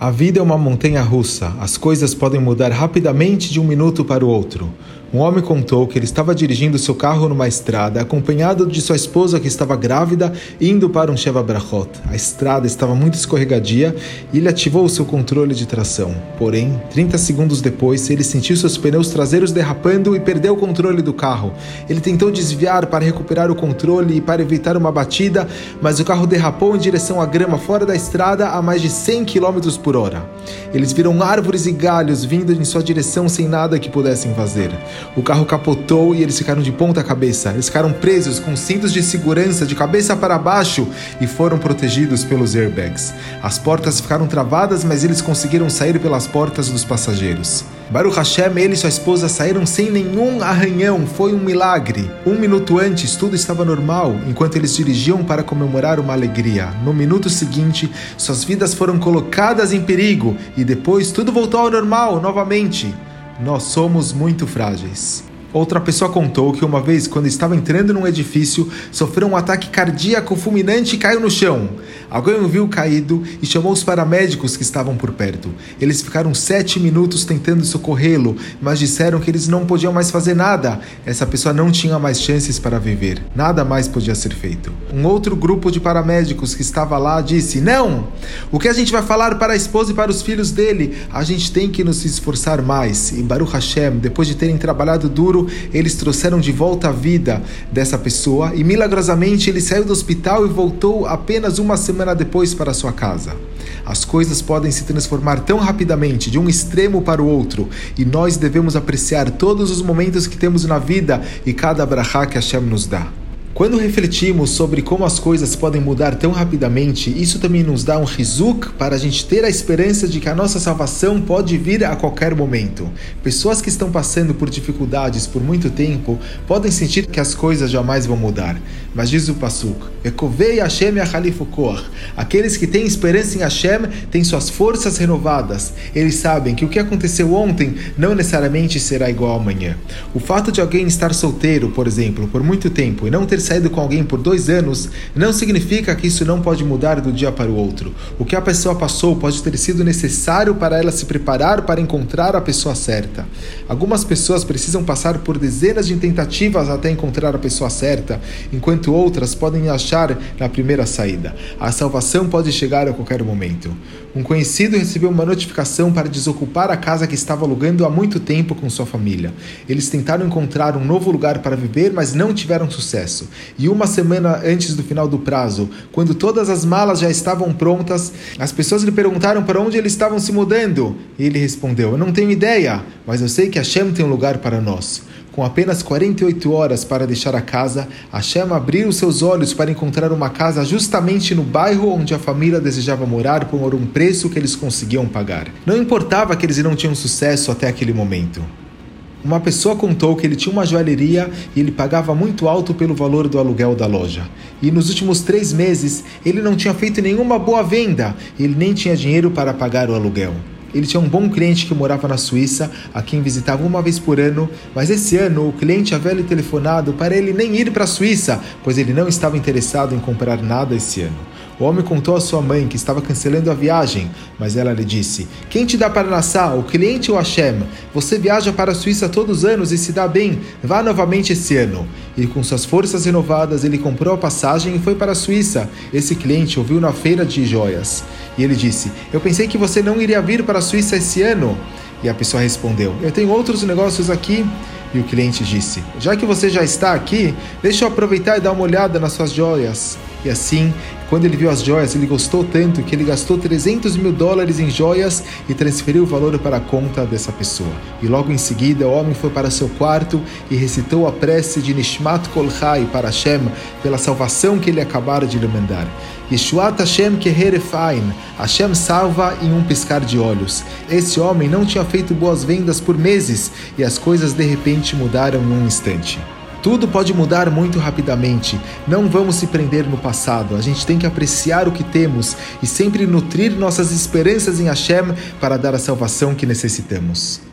A vida é uma montanha russa. As coisas podem mudar rapidamente de um minuto para o outro. Um homem contou que ele estava dirigindo seu carro numa estrada, acompanhado de sua esposa que estava grávida, indo para um Sheva Brachot. A estrada estava muito escorregadia e ele ativou o seu controle de tração. Porém, 30 segundos depois, ele sentiu seus pneus traseiros derrapando e perdeu o controle do carro. Ele tentou desviar para recuperar o controle e para evitar uma batida, mas o carro derrapou em direção à grama fora da estrada a mais de 100 km por hora. Eles viram árvores e galhos vindo em sua direção sem nada que pudessem fazer. O carro capotou e eles ficaram de ponta cabeça. Eles ficaram presos com cintos de segurança de cabeça para baixo e foram protegidos pelos airbags. As portas ficaram travadas, mas eles conseguiram sair pelas portas dos passageiros. Baruch Hashem, ele e sua esposa saíram sem nenhum arranhão, foi um milagre. Um minuto antes, tudo estava normal, enquanto eles dirigiam para comemorar uma alegria. No minuto seguinte, suas vidas foram colocadas em perigo e depois tudo voltou ao normal novamente. Nós somos muito frágeis. Outra pessoa contou que uma vez, quando estava entrando num edifício, sofreu um ataque cardíaco fulminante e caiu no chão. Alguém o viu caído e chamou os paramédicos que estavam por perto. Eles ficaram sete minutos tentando socorrê-lo, mas disseram que eles não podiam mais fazer nada. Essa pessoa não tinha mais chances para viver. Nada mais podia ser feito. Um outro grupo de paramédicos que estava lá disse: Não! O que a gente vai falar para a esposa e para os filhos dele? A gente tem que nos esforçar mais. E Baruch Hashem, depois de terem trabalhado duro, eles trouxeram de volta a vida dessa pessoa e milagrosamente ele saiu do hospital e voltou apenas uma semana depois para sua casa. As coisas podem se transformar tão rapidamente de um extremo para o outro e nós devemos apreciar todos os momentos que temos na vida e cada brachá que Hashem nos dá. Quando refletimos sobre como as coisas podem mudar tão rapidamente, isso também nos dá um rizuk para a gente ter a esperança de que a nossa salvação pode vir a qualquer momento. Pessoas que estão passando por dificuldades por muito tempo podem sentir que as coisas jamais vão mudar. Mas diz o Pasuk, Ekovei Hashem Kor. Aqueles que têm esperança em Hashem têm suas forças renovadas. Eles sabem que o que aconteceu ontem não necessariamente será igual amanhã. O fato de alguém estar solteiro, por exemplo, por muito tempo e não ter saído com alguém por dois anos não significa que isso não pode mudar do dia para o outro. O que a pessoa passou pode ter sido necessário para ela se preparar para encontrar a pessoa certa. Algumas pessoas precisam passar por dezenas de tentativas até encontrar a pessoa certa, enquanto outras podem achar na primeira saída. A salvação pode chegar a qualquer momento. Um conhecido recebeu uma notificação para desocupar a casa que estava alugando há muito tempo com sua família. Eles tentaram encontrar um novo lugar para viver, mas não tiveram sucesso. E uma semana antes do final do prazo, quando todas as malas já estavam prontas, as pessoas lhe perguntaram para onde eles estavam se mudando. E ele respondeu: Eu não tenho ideia, mas eu sei que Hashem tem um lugar para nós. Com apenas 48 horas para deixar a casa, Hashem abriu seus olhos para encontrar uma casa justamente no bairro onde a família desejava morar por um preço que eles conseguiam pagar. Não importava que eles não tinham sucesso até aquele momento. Uma pessoa contou que ele tinha uma joalheria e ele pagava muito alto pelo valor do aluguel da loja. E nos últimos três meses ele não tinha feito nenhuma boa venda, ele nem tinha dinheiro para pagar o aluguel. Ele tinha um bom cliente que morava na Suíça, a quem visitava uma vez por ano, mas esse ano o cliente havia lhe telefonado para ele nem ir para a Suíça, pois ele não estava interessado em comprar nada esse ano. O homem contou à sua mãe que estava cancelando a viagem, mas ela lhe disse: Quem te dá para Nassau, o cliente ou Hashem? Você viaja para a Suíça todos os anos e se dá bem. Vá novamente esse ano. E com suas forças renovadas, ele comprou a passagem e foi para a Suíça. Esse cliente ouviu na feira de joias. E ele disse: Eu pensei que você não iria vir para a Suíça esse ano. E a pessoa respondeu: Eu tenho outros negócios aqui. E o cliente disse: Já que você já está aqui, deixa eu aproveitar e dar uma olhada nas suas joias. E assim, quando ele viu as joias, ele gostou tanto que ele gastou 300 mil dólares em joias e transferiu o valor para a conta dessa pessoa. E logo em seguida, o homem foi para seu quarto e recitou a prece de Nishmat Kol Chai para Hashem pela salvação que ele acabara de lhe mandar. Yeshuat Hashem Keherefain, Hashem salva em um piscar de olhos. Esse homem não tinha feito boas vendas por meses e as coisas de repente mudaram em um instante. Tudo pode mudar muito rapidamente. Não vamos se prender no passado. A gente tem que apreciar o que temos e sempre nutrir nossas esperanças em Hashem para dar a salvação que necessitamos.